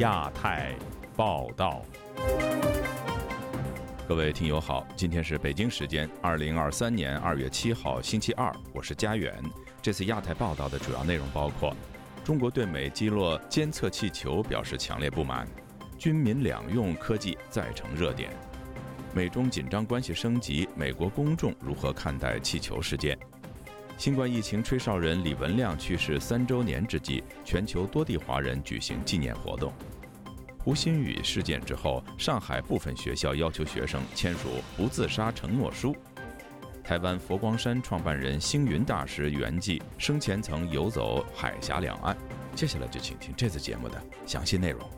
亚太报道，各位听友好，今天是北京时间二零二三年二月七号星期二，我是佳远。这次亚太报道的主要内容包括：中国对美击落监测气球表示强烈不满；军民两用科技再成热点；美中紧张关系升级，美国公众如何看待气球事件？新冠疫情吹哨人李文亮去世三周年之际，全球多地华人举行纪念活动。胡鑫宇事件之后，上海部分学校要求学生签署不自杀承诺书。台湾佛光山创办人星云大师圆寂，生前曾游走海峡两岸。接下来就请听这次节目的详细内容。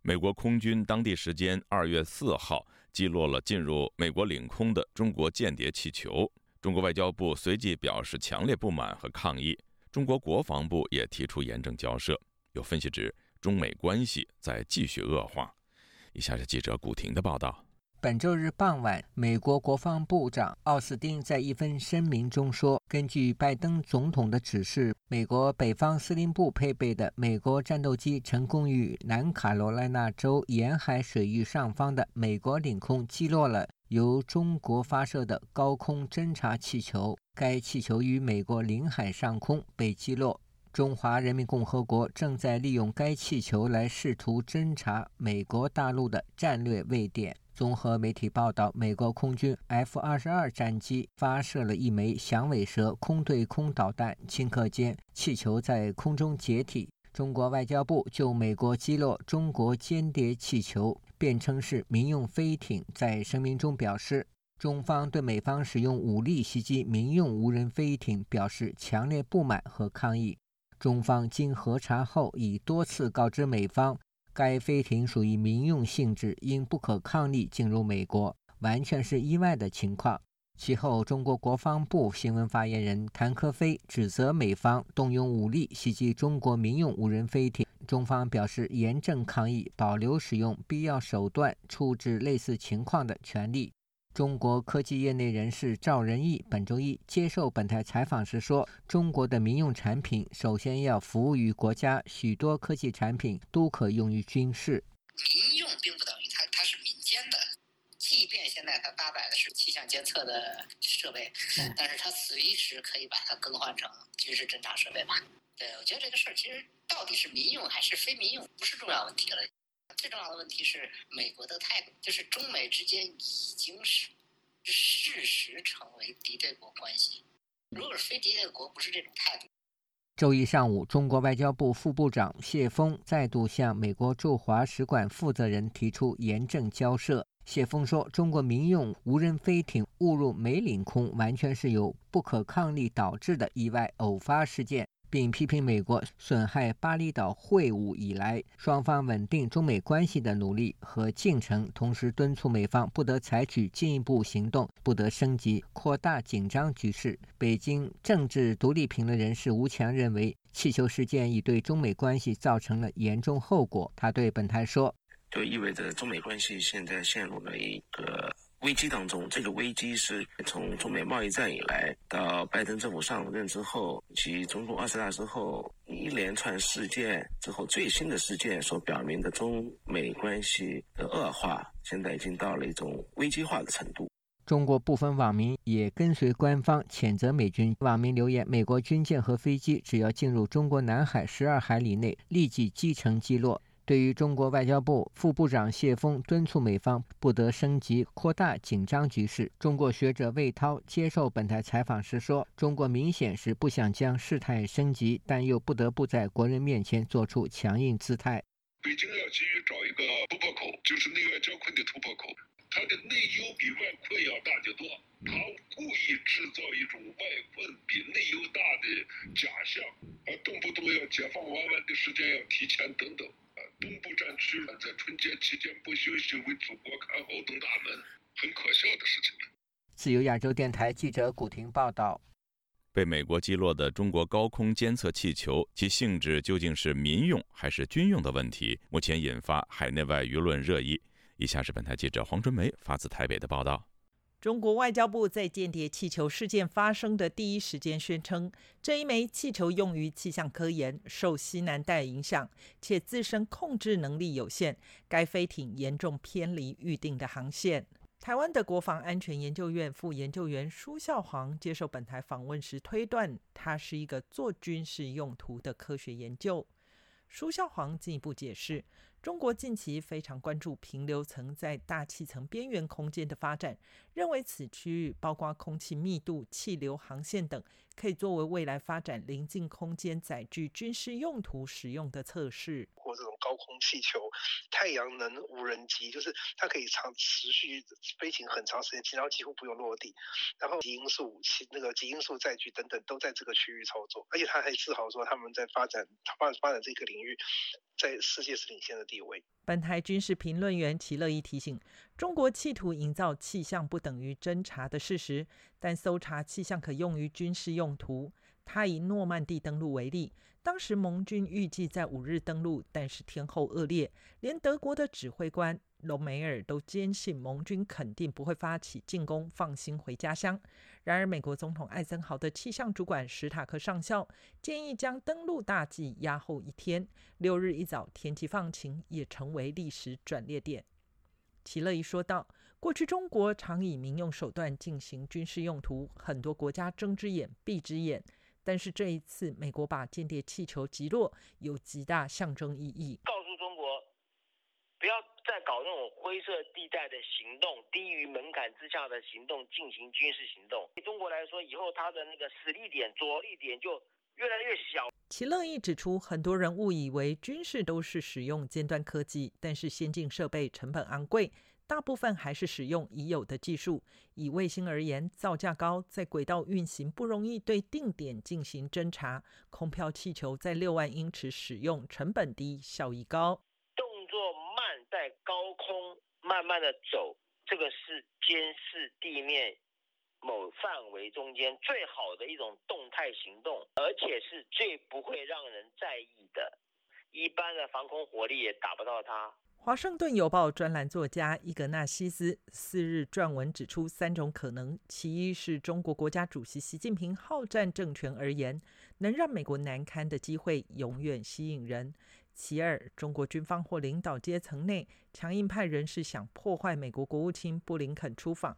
美国空军当地时间二月四号击落了进入美国领空的中国间谍气球，中国外交部随即表示强烈不满和抗议，中国国防部也提出严正交涉。有分析指，中美关系在继续恶化。以下是记者古婷的报道。本周日傍晚，美国国防部长奥斯汀在一份声明中说：“根据拜登总统的指示，美国北方司令部配备的美国战斗机成功于南卡罗来纳州沿海水域上方的美国领空击落了由中国发射的高空侦察气球。该气球于美国领海上空被击落。中华人民共和国正在利用该气球来试图侦察美国大陆的战略位点。”综合媒体报道，美国空军 F-22 战机发射了一枚响尾蛇空对空导弹，顷刻间气球在空中解体。中国外交部就美国击落中国间谍气球，辩称是民用飞艇，在声明中表示，中方对美方使用武力袭击民用无人飞艇表示强烈不满和抗议。中方经核查后，已多次告知美方。该飞艇属于民用性质，因不可抗力进入美国，完全是意外的情况。其后，中国国防部新闻发言人谭克飞指责美方动用武力袭击中国民用无人飞艇，中方表示严正抗议，保留使用必要手段处置类似情况的权利。中国科技业内人士赵仁义本周一接受本台采访时说：“中国的民用产品首先要服务于国家，许多科技产品都可用于军事。民用并不等于它它是民间的，即便现在它搭载的是气象监测的设备，但是它随时可以把它更换成军事侦察设备吧？对，我觉得这个事儿其实到底是民用还是非民用，不是重要问题了。”最重要的问题是美国的态度，就是中美之间已经是事实成为敌对国关系。如果是非敌对国，不是这种态度。周一上午，中国外交部副部长谢峰再度向美国驻华使馆负责人提出严正交涉。谢峰说：“中国民用无人飞艇误入美领空，完全是由不可抗力导致的意外偶发事件。”并批评美国损害巴厘岛会晤以来双方稳定中美关系的努力和进程，同时敦促美方不得采取进一步行动，不得升级扩大紧张局势。北京政治独立评论人士吴强认为，气球事件已对中美关系造成了严重后果。他对本台说：“就意味着中美关系现在陷入了一个。”危机当中，这个危机是从中美贸易战以来到拜登政府上任之后，及中共二十大之后一连串事件之后，最新的事件所表明的中美关系的恶化，现在已经到了一种危机化的程度。中国部分网民也跟随官方谴责美军。网民留言：美国军舰和飞机只要进入中国南海十二海里内，立即击沉击落。对于中国外交部副部长谢峰敦促美方不得升级扩大紧张局势，中国学者魏涛接受本台采访时说：“中国明显是不想将事态升级，但又不得不在国人面前做出强硬姿态。北京要急于找一个突破口，就是内外交困的突破口。它的内忧比外困要大得多，他故意制造一种外困比内忧大的假象，啊，动不动要解放弯弯的时间要提前等等。”东部战区在春节期间不休息，为祖国看好东大门，很可笑的事情。自由亚洲电台记者古婷报道：被美国击落的中国高空监测气球，其性质究竟是民用还是军用的问题，目前引发海内外舆论热议。以下是本台记者黄春梅发自台北的报道。中国外交部在间谍气球事件发生的第一时间宣称，这一枚气球用于气象科研，受西南带影响，且自身控制能力有限。该飞艇严重偏离预定的航线。台湾的国防安全研究院副研究员舒孝煌接受本台访问时推断，它是一个做军事用途的科学研究。舒孝煌进一步解释。中国近期非常关注平流层在大气层边缘空间的发展，认为此区域包括空气密度、气流航线等，可以作为未来发展临近空间载具军事用途使用的测试。或这种高空气球、太阳能无人机，就是它可以长持续飞行很长时间，然后几乎不用落地。然后极音速、其那个极音速载具等等都在这个区域操作，而且他还自豪说他们在发展发发展这个领域。在世界是领先的地位。本台军事评论员齐乐意提醒：中国企图营造气象不等于侦察的事实，但搜查气象可用于军事用途。他以诺曼底登陆为例，当时盟军预计在五日登陆，但是天候恶劣，连德国的指挥官。隆美尔都坚信盟军肯定不会发起进攻，放心回家乡。然而，美国总统艾森豪的气象主管史塔克上校建议将登陆大计压后一天。六日一早，天气放晴，也成为历史转捩点。齐乐伊说道：“过去中国常以民用手段进行军事用途，很多国家睁只眼闭只眼。但是这一次，美国把间谍气球击落，有极大象征意义。”告诉中国不要再搞那种灰色地带的行动，低于门槛之下的行动进行军事行动。对中国来说，以后它的那个实力点、着力点就越来越小。齐乐意指出，很多人误以为军事都是使用尖端科技，但是先进设备成本昂贵，大部分还是使用已有的技术。以卫星而言，造价高，在轨道运行不容易对定点进行侦查。空飘气球在六万英尺使用，成本低，效益高。动作慢在高空慢慢的走，这个是监视地面某范围中间最好的一种动态行动，而且是最不会让人在意的。一般的防空火力也打不到它。华盛顿邮报专栏作家伊格纳西斯四日撰文指出三种可能：其一是中国国家主席习近平好战政权而言，能让美国难堪的机会永远吸引人。其二，中国军方或领导阶层内强硬派人士想破坏美国国务卿布林肯出访；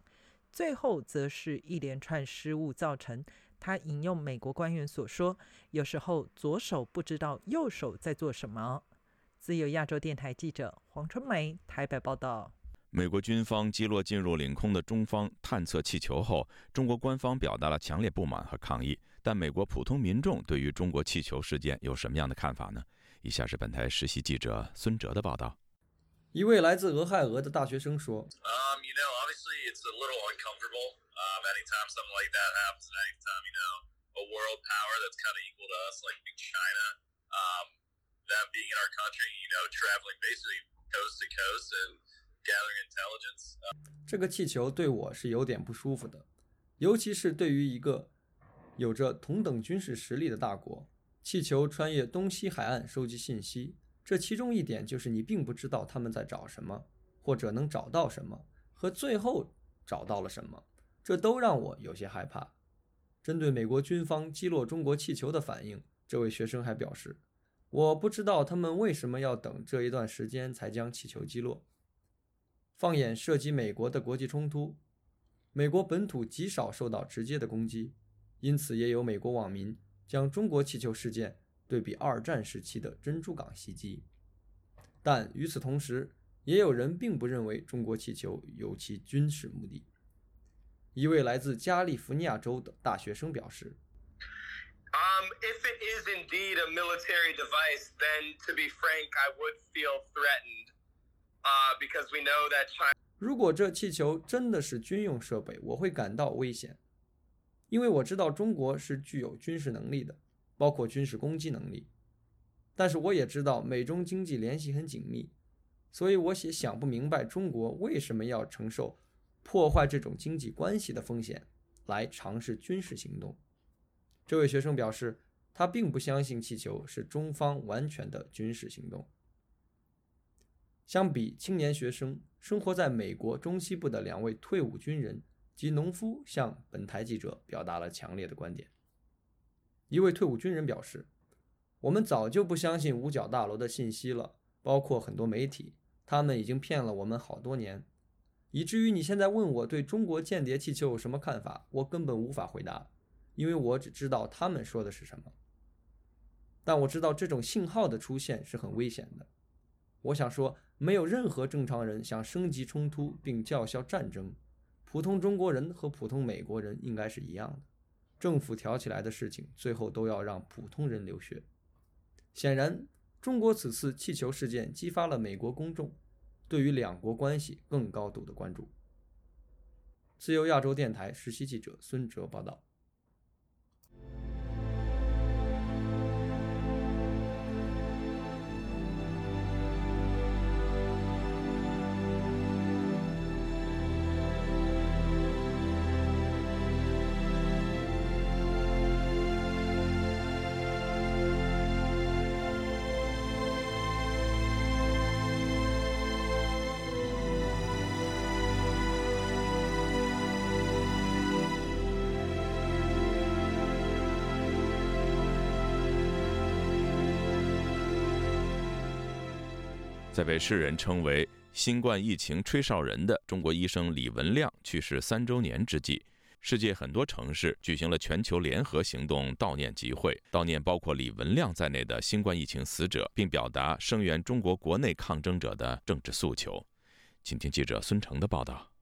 最后，则是一连串失误造成。他引用美国官员所说：“有时候左手不知道右手在做什么。”自由亚洲电台记者黄春梅台北报道。美国军方击落进入领空的中方探测气球后，中国官方表达了强烈不满和抗议。但美国普通民众对于中国气球事件有什么样的看法呢？以下是本台实习记者孙哲的报道。一位来自俄亥俄的大学生说：“ It's a little uncomfortable. Um, Anytime something like that happens, next time, you know, a world power that's kind of equal to us, like China, um, that being in our country, you know, traveling basically coast to coast and gathering intelligence. Uh, 这个气球对我是有点不舒服的，尤其是对于一个有着同等军事实力的大国，气球穿越东西海岸收集信息，这其中一点就是你并不知道他们在找什么，或者能找到什么，和最后。找到了什么，这都让我有些害怕。针对美国军方击落中国气球的反应，这位学生还表示：“我不知道他们为什么要等这一段时间才将气球击落。”放眼涉及美国的国际冲突，美国本土极少受到直接的攻击，因此也有美国网民。将中国气球事件对比二战时期的珍珠港袭击，但与此同时，也有人并不认为中国气球有其军事目的。一位来自加利福尼亚州的大学生表示：“Um, if it is indeed a military device, then to be frank, I would feel threatened. Uh, because we know that China.” 如果这气球真的是军用设备，我会感到危险。因为我知道中国是具有军事能力的，包括军事攻击能力，但是我也知道美中经济联系很紧密，所以我也想不明白中国为什么要承受破坏这种经济关系的风险来尝试军事行动。这位学生表示，他并不相信气球是中方完全的军事行动。相比青年学生，生活在美国中西部的两位退伍军人。及农夫向本台记者表达了强烈的观点。一位退伍军人表示：“我们早就不相信五角大楼的信息了，包括很多媒体，他们已经骗了我们好多年，以至于你现在问我对中国间谍气球有什么看法，我根本无法回答，因为我只知道他们说的是什么。但我知道这种信号的出现是很危险的。我想说。”没有任何正常人想升级冲突并叫嚣战争，普通中国人和普通美国人应该是一样的。政府挑起来的事情，最后都要让普通人流血。显然，中国此次气球事件激发了美国公众对于两国关系更高度的关注。自由亚洲电台实习记者孙哲报道。在被世人称为“新冠疫情吹哨人”的中国医生李文亮去世三周年之际，世界很多城市举行了全球联合行动悼念集会，悼念包括李文亮在内的新冠疫情死者，并表达声援中国国内抗争者的政治诉求。请听记者孙成的报道。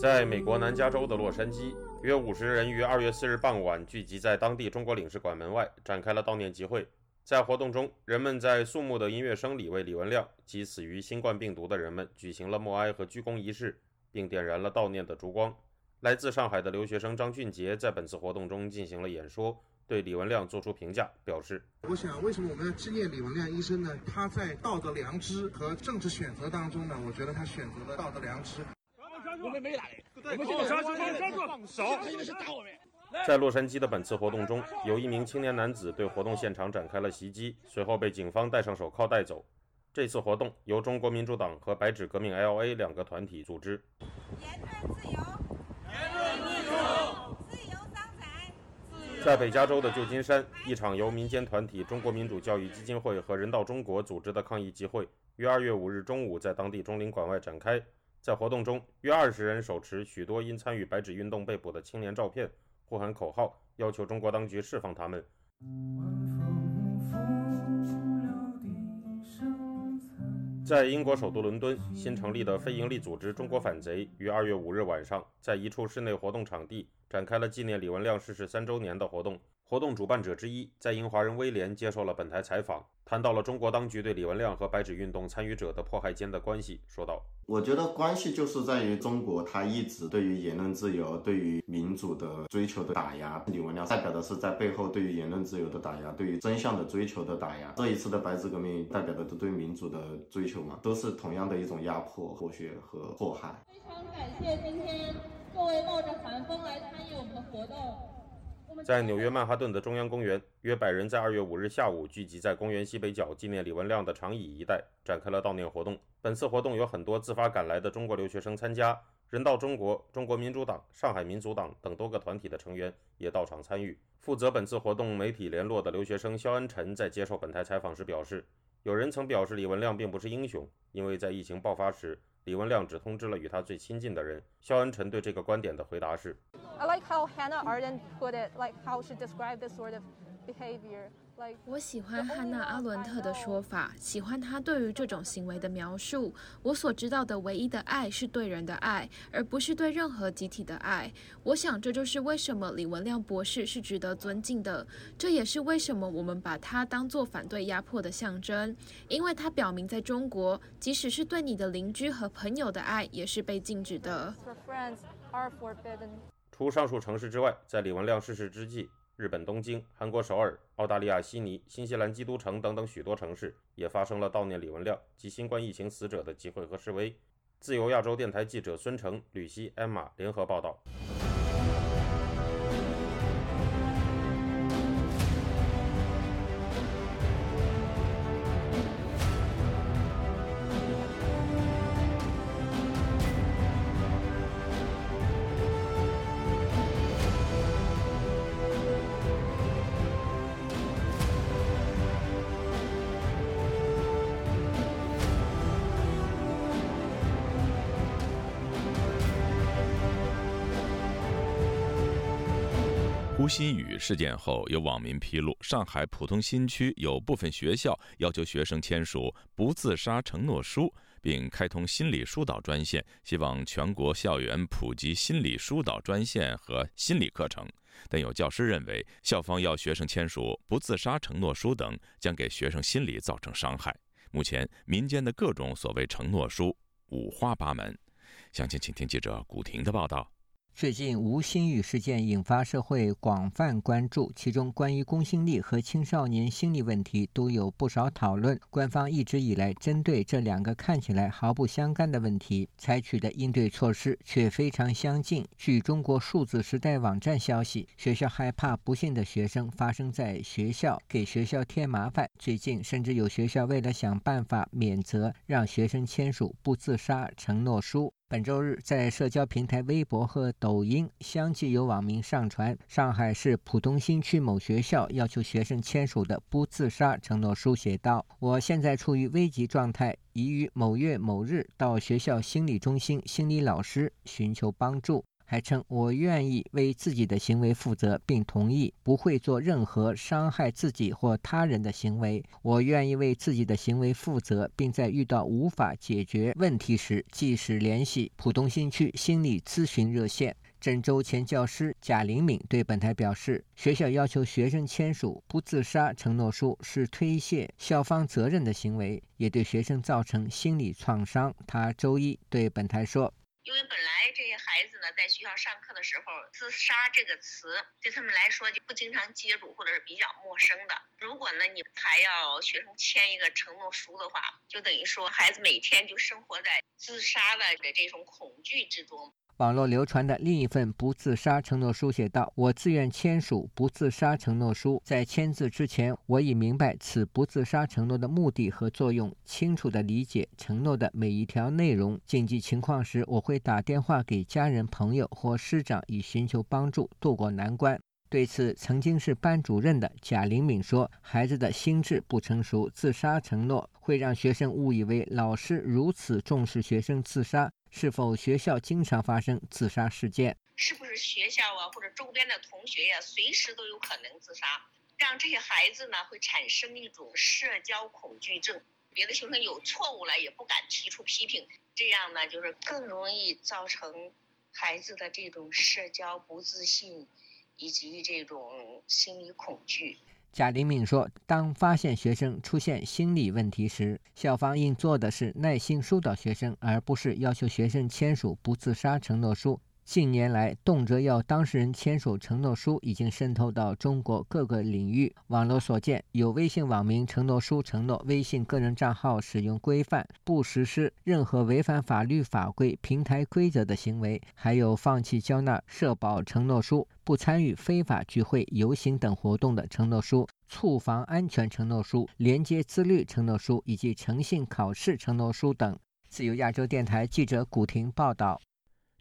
在美国南加州的洛杉矶。约五十人于二月四日傍晚聚集在当地中国领事馆门外，展开了悼念集会。在活动中，人们在肃穆的音乐声里为李文亮及死于新冠病毒的人们举行了默哀和鞠躬仪式，并点燃了悼念的烛光。来自上海的留学生张俊杰在本次活动中进行了演说，对李文亮作出评价，表示：“我想，为什么我们要纪念李文亮医生呢？他在道德良知和政治选择当中呢，我觉得他选择了道德良知。”我们没打人，我们现在杀住，杀住，放手！是打我们。在洛杉矶的本次活动中，有一名青年男子对活动现场展开了袭击，随后被警方戴上手铐带走。这次活动由中国民主党和白纸革命 （LA） 两个团体组织。言论自由，言论自由，自由商展。在北加州的旧金山，一场由民间团体中国民主教育基金会和人道中国组织的抗议集会，于二月五日中午在当地中领馆外展开。在活动中，约二十人手持许多因参与白纸运动被捕的青年照片，呼喊口号，要求中国当局释放他们。在英国首都伦敦，新成立的非营利组织“中国反贼”于二月五日晚上，在一处室内活动场地展开了纪念李文亮逝世三周年的活动。活动主办者之一在英华人威廉接受了本台采访，谈到了中国当局对李文亮和白纸运动参与者的迫害间的关系，说道：“我觉得关系就是在于中国，他一直对于言论自由、对于民主的追求的打压。李文亮代表的是在背后对于言论自由的打压，对于真相的追求的打压。这一次的白纸革命代表的都对民主的追求嘛，都是同样的一种压迫、剥削和迫害。非常感谢今天各位冒着寒风来参与我们的活动。”在纽约曼哈顿的中央公园，约百人在二月五日下午聚集在公园西北角纪念李文亮的长椅一带，展开了悼念活动。本次活动有很多自发赶来的中国留学生参加，人道中国、中国民主党、上海民族党等多个团体的成员也到场参与。负责本次活动媒体联络的留学生肖恩辰在接受本台采访时表示，有人曾表示李文亮并不是英雄，因为在疫情爆发时。李文亮只通知了与他最亲近的人。肖恩晨对这个观点的回答是：I like how Hannah Arden put it, like how she described this sort of behavior. 我喜欢汉娜·阿伦特的说法，喜欢他对于这种行为的描述。我所知道的唯一的爱是对人的爱，而不是对任何集体的爱。我想这就是为什么李文亮博士是值得尊敬的，这也是为什么我们把他当作反对压迫的象征，因为他表明在中国，即使是对你的邻居和朋友的爱也是被禁止的。除上述城市之外，在李文亮逝世之际。日本东京、韩国首尔、澳大利亚悉尼、新西兰基督城等等许多城市也发生了悼念李文亮及新冠疫情死者的集会和示威。自由亚洲电台记者孙成、吕希、艾玛联合报道。吴新宇事件后，有网民披露，上海浦东新区有部分学校要求学生签署不自杀承诺书，并开通心理疏导专线，希望全国校园普及心理疏导专线和心理课程。但有教师认为，校方要学生签署不自杀承诺书等，将给学生心理造成伤害。目前，民间的各种所谓承诺书五花八门。详情，请听记者古婷的报道。最近吴新宇事件引发社会广泛关注，其中关于公信力和青少年心理问题都有不少讨论。官方一直以来针对这两个看起来毫不相干的问题，采取的应对措施却非常相近。据中国数字时代网站消息，学校害怕不幸的学生发生在学校，给学校添麻烦。最近甚至有学校为了想办法免责，让学生签署不自杀承诺书。本周日，在社交平台微博和抖音相继有网民上传上海市浦东新区某学校要求学生签署的不自杀承诺书，写道：“我现在处于危急状态，已于某月某日到学校心理中心心理老师寻求帮助。”还称我愿意为自己的行为负责，并同意不会做任何伤害自己或他人的行为。我愿意为自己的行为负责，并在遇到无法解决问题时，即时联系浦东新区心理咨询热线。郑州前教师贾玲敏对本台表示，学校要求学生签署不自杀承诺书是推卸校方责任的行为，也对学生造成心理创伤。他周一对本台说。因为本来这些孩子呢，在学校上课的时候，“自杀”这个词对他们来说就不经常接触，或者是比较陌生的。如果呢，你还要学生签一个承诺书的话，就等于说孩子每天就生活在自杀的这种恐惧之中。网络流传的另一份不自杀承诺书写道：“我自愿签署不自杀承诺书。在签字之前，我已明白此不自杀承诺的目的和作用，清楚地理解承诺的每一条内容。紧急情况时，我会打电话给家人、朋友或师长，以寻求帮助，渡过难关。”对此，曾经是班主任的贾玲敏说：“孩子的心智不成熟，自杀承诺会让学生误以为老师如此重视学生自杀。”是否学校经常发生自杀事件？是不是学校啊，或者周边的同学呀，随时都有可能自杀？让这些孩子呢，会产生一种社交恐惧症。别的学生有错误了，也不敢提出批评，这样呢，就是更容易造成孩子的这种社交不自信，以及这种心理恐惧。贾玲敏说：“当发现学生出现心理问题时，校方应做的是耐心疏导学生，而不是要求学生签署不自杀承诺书。”近年来，动辄要当事人签署承诺书已经渗透到中国各个领域。网络所见，有微信网民承诺书承诺微信个人账号使用规范，不实施任何违反法律法规、平台规则的行为；还有放弃交纳社保承诺书、不参与非法聚会、游行等活动的承诺书、促防安全承诺书、廉洁自律承诺书以及诚信考试承诺书等。自由亚洲电台记者古婷报道。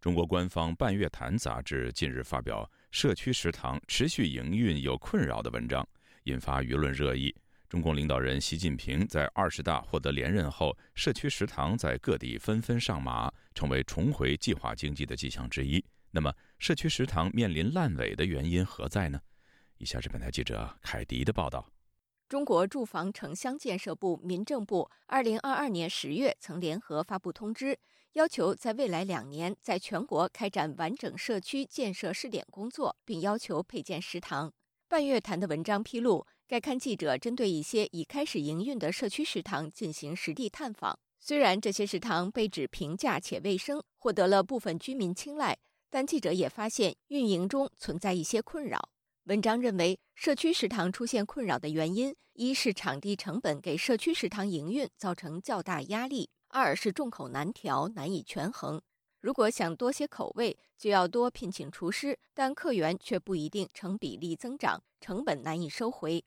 中国官方《半月谈》杂志近日发表“社区食堂持续营运有困扰”的文章，引发舆论热议。中共领导人习近平在二十大获得连任后，社区食堂在各地纷纷上马，成为重回计划经济的迹象之一。那么，社区食堂面临烂尾的原因何在呢？以下是本台记者凯迪的报道。中国住房城乡建设部、民政部二零二二年十月曾联合发布通知。要求在未来两年在全国开展完整社区建设试点工作，并要求配建食堂。半月谈的文章披露，该刊记者针对一些已开始营运的社区食堂进行实地探访。虽然这些食堂被指平价且卫生，获得了部分居民青睐，但记者也发现运营中存在一些困扰。文章认为，社区食堂出现困扰的原因，一是场地成本给社区食堂营运造成较大压力。二是众口难调，难以权衡。如果想多些口味，就要多聘请厨师，但客源却不一定成比例增长，成本难以收回。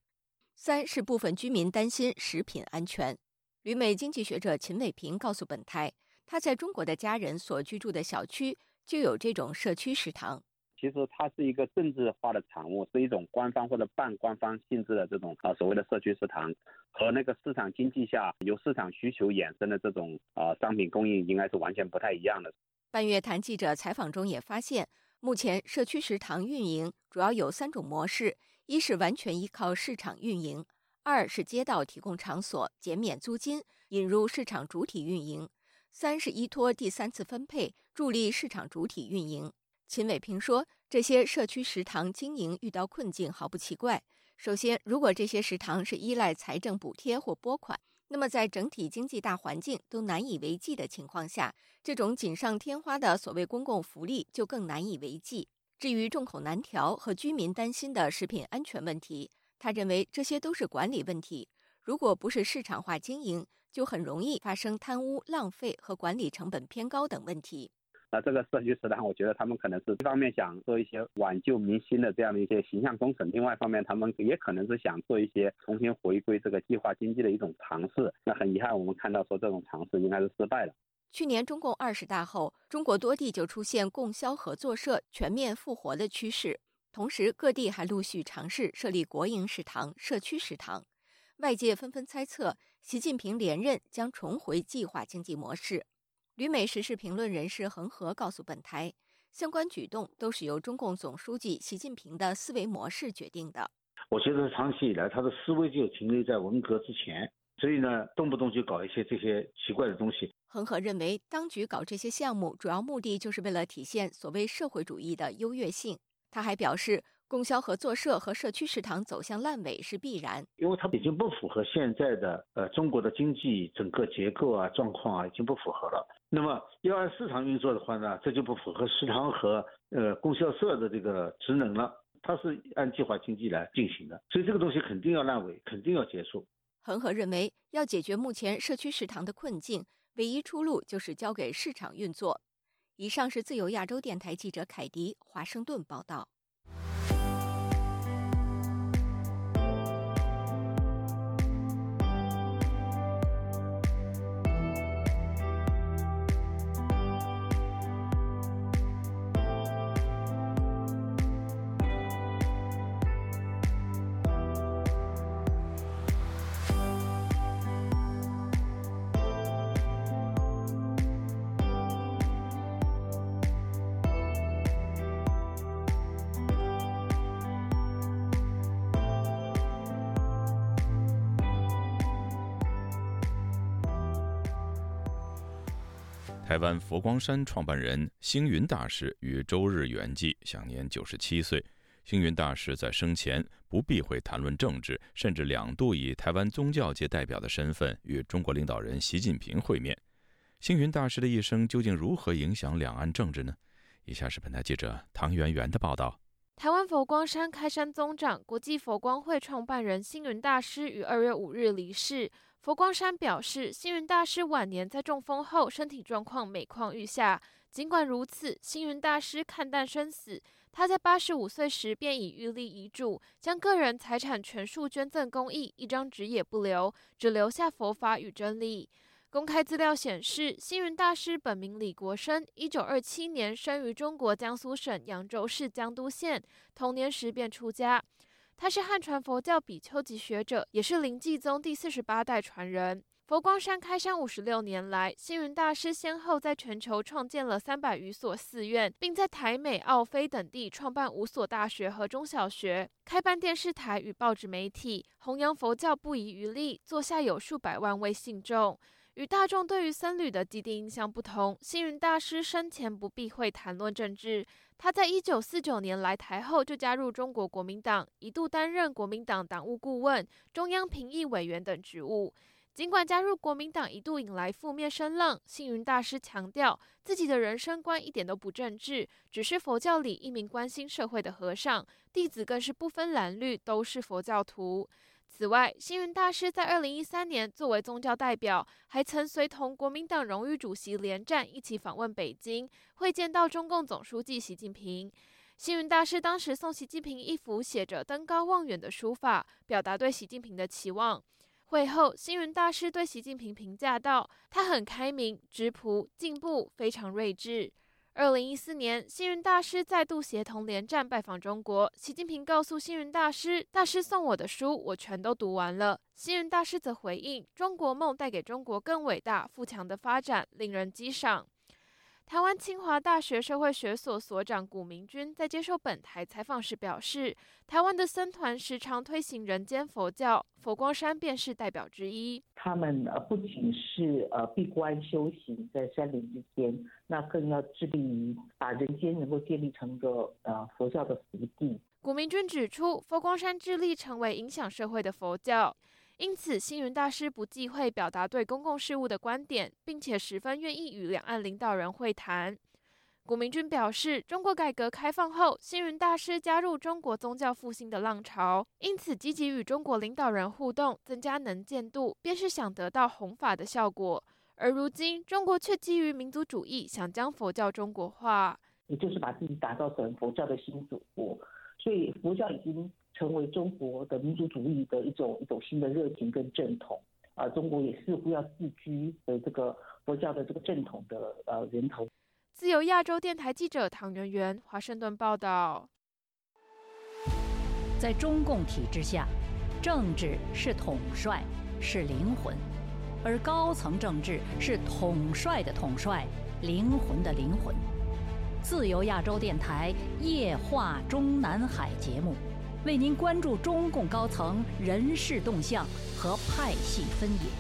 三是部分居民担心食品安全。旅美经济学者秦伟平告诉本台，他在中国的家人所居住的小区就有这种社区食堂。其实它是一个政治化的产物，是一种官方或者半官方性质的这种啊所谓的社区食堂，和那个市场经济下由市场需求衍生的这种啊商品供应应该是完全不太一样的。半月谈记者采访中也发现，目前社区食堂运营主要有三种模式：一是完全依靠市场运营；二是街道提供场所，减免租金，引入市场主体运营；三是依托第三次分配，助力市场主体运营。秦伟平说：“这些社区食堂经营遇到困境毫不奇怪。首先，如果这些食堂是依赖财政补贴或拨款，那么在整体经济大环境都难以为继的情况下，这种锦上添花的所谓公共福利就更难以为继。至于众口难调和居民担心的食品安全问题，他认为这些都是管理问题。如果不是市场化经营，就很容易发生贪污、浪费和管理成本偏高等问题。”那这个社区食堂，我觉得他们可能是一方面想做一些挽救民心的这样的一些形象工程，另外一方面他们也可能是想做一些重新回归这个计划经济的一种尝试。那很遗憾，我们看到说这种尝试应该是失败了。去年中共二十大后，中国多地就出现供销合作社全面复活的趋势，同时各地还陆续尝试设立国营食堂、社区食堂。外界纷纷猜测，习近平连任将重回计划经济模式。旅美时事评论人士恒河告诉本台，相关举动都是由中共总书记习近平的思维模式决定的。我觉得长期以来他的思维就停留在文革之前，所以呢，动不动就搞一些这些奇怪的东西。恒河认为，当局搞这些项目主要目的就是为了体现所谓社会主义的优越性。他还表示。供销合作社和社区食堂走向烂尾是必然，因为它已经不符合现在的呃中国的经济整个结构啊状况啊已经不符合了。那么要按市场运作的话呢，这就不符合食堂和呃供销社的这个职能了。它是按计划经济来进行的，所以这个东西肯定要烂尾，肯定要结束。恒河认为，要解决目前社区食堂的困境，唯一出路就是交给市场运作。以上是自由亚洲电台记者凯迪华盛顿报道。台湾佛光山创办人星云大师于周日圆寂，享年九十七岁。星云大师在生前不避讳谈论政治，甚至两度以台湾宗教界代表的身份与中国领导人习近平会面。星云大师的一生究竟如何影响两岸政治呢？以下是本台记者唐媛媛的报道。台湾佛光山开山宗长、国际佛光会创办人星云大师于二月五日离世。佛光山表示，星云大师晚年在中风后，身体状况每况愈下。尽管如此，星云大师看淡生死。他在八十五岁时便已预立遗嘱，将个人财产全数捐赠公益，一张纸也不留，只留下佛法与真理。公开资料显示，星云大师本名李国生，一九二七年生于中国江苏省扬州市江都县，童年时便出家。他是汉传佛教比丘级学者，也是灵济宗第四十八代传人。佛光山开山五十六年来，星云大师先后在全球创建了三百余所寺院，并在台美澳非等地创办五所大学和中小学，开办电视台与报纸媒体，弘扬佛教不遗余力，座下有数百万位信众。与大众对于僧侣的既定印象不同，星云大师生前不避讳谈论政治。他在一九四九年来台后就加入中国国民党，一度担任国民党党务顾问、中央评议委员等职务。尽管加入国民党一度引来负面声浪，星云大师强调自己的人生观一点都不政治，只是佛教里一名关心社会的和尚，弟子更是不分蓝绿都是佛教徒。此外，星云大师在二零一三年作为宗教代表，还曾随同国民党荣誉主席连战一起访问北京，会见到中共总书记习近平。星云大师当时送习近平一幅写着“登高望远”的书法，表达对习近平的期望。会后，星云大师对习近平评价道：“他很开明、直朴、进步，非常睿智。”二零一四年，星云大师再度协同连战拜访中国。习近平告诉星云大师：“大师送我的书，我全都读完了。”星云大师则回应：“中国梦带给中国更伟大、富强的发展，令人激赏。”台湾清华大学社会学所所长古明君在接受本台采访时表示，台湾的僧团时常推行人间佛教，佛光山便是代表之一。他们呃不仅是呃闭关修行在山林之间，那更要致力于把人间能够建立成个呃佛教的福地。古明君指出，佛光山致力成为影响社会的佛教。因此，星云大师不忌讳表达对公共事务的观点，并且十分愿意与两岸领导人会谈。古明君表示，中国改革开放后，星云大师加入中国宗教复兴的浪潮，因此积极与中国领导人互动，增加能见度，便是想得到弘法的效果。而如今，中国却基于民族主义，想将佛教中国化，也就是把自己打造成佛教的新祖国。所以，佛教已经。成为中国的民族主义的一种一种新的热情跟正统，啊，中国也似乎要自居的这个佛教的这个正统的呃源头。自由亚洲电台记者唐媛媛华盛顿报道。在中共体制下，政治是统帅，是灵魂，而高层政治是统帅的统帅，灵魂的灵魂。自由亚洲电台夜话中南海节目。为您关注中共高层人事动向和派系分野，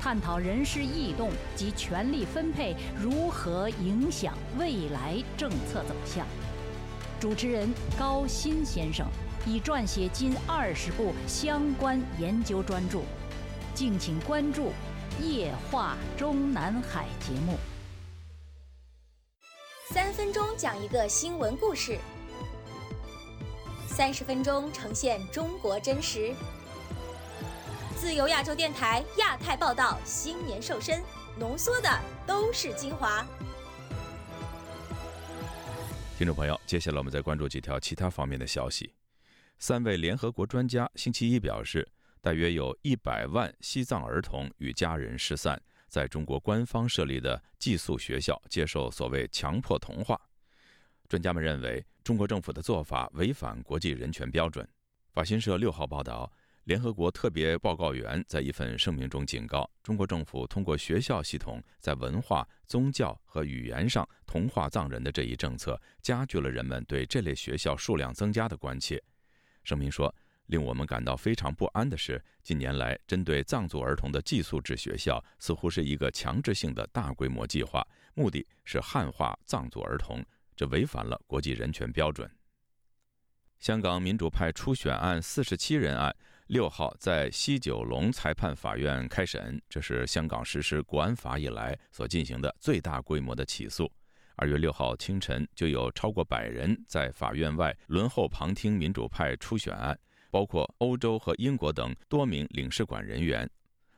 探讨人事异动及权力分配如何影响未来政策走向。主持人高鑫先生已撰写近二十部相关研究专著，敬请关注《夜话中南海》节目。三分钟讲一个新闻故事。三十分钟呈现中国真实。自由亚洲电台亚太报道，新年瘦身，浓缩的都是精华。听众朋友，接下来我们再关注几条其他方面的消息。三位联合国专家星期一表示，大约有一百万西藏儿童与家人失散在中国官方设立的寄宿学校，接受所谓强迫同化。专家们认为，中国政府的做法违反国际人权标准。法新社六号报道，联合国特别报告员在一份声明中警告，中国政府通过学校系统在文化、宗教和语言上同化藏人的这一政策，加剧了人们对这类学校数量增加的关切。声明说，令我们感到非常不安的是，近年来针对藏族儿童的寄宿制学校似乎是一个强制性的大规模计划，目的是汉化藏族儿童。这违反了国际人权标准。香港民主派初选案四十七人案六号在西九龙裁判法院开审，这是香港实施国安法以来所进行的最大规模的起诉。二月六号清晨，就有超过百人在法院外轮候旁听民主派初选案，包括欧洲和英国等多名领事馆人员。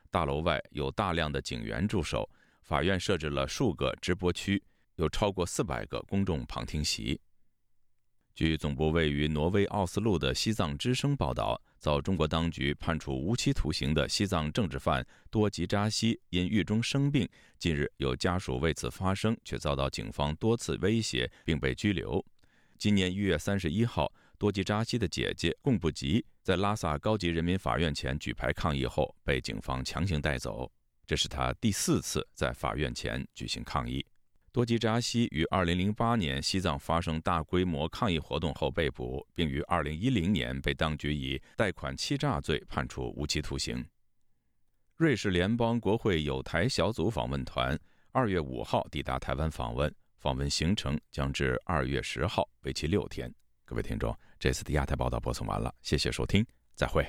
大楼外有大量的警员驻守，法院设置了数个直播区。有超过四百个公众旁听席。据总部位于挪威奥斯陆的西藏之声报道，遭中国当局判处无期徒刑的西藏政治犯多吉扎西因狱中生病，近日有家属为此发声，却遭到警方多次威胁，并被拘留。今年一月三十一号，多吉扎西的姐姐贡布吉在拉萨高级人民法院前举牌抗议后，被警方强行带走。这是他第四次在法院前举行抗议。多吉扎西于2008年西藏发生大规模抗议活动后被捕，并于2010年被当局以贷款欺诈罪判处无期徒刑。瑞士联邦国会有台小组访问团2月5号抵达台湾访问，访问行程将至2月10号，为期六天。各位听众，这次的亚太报道播送完了，谢谢收听，再会。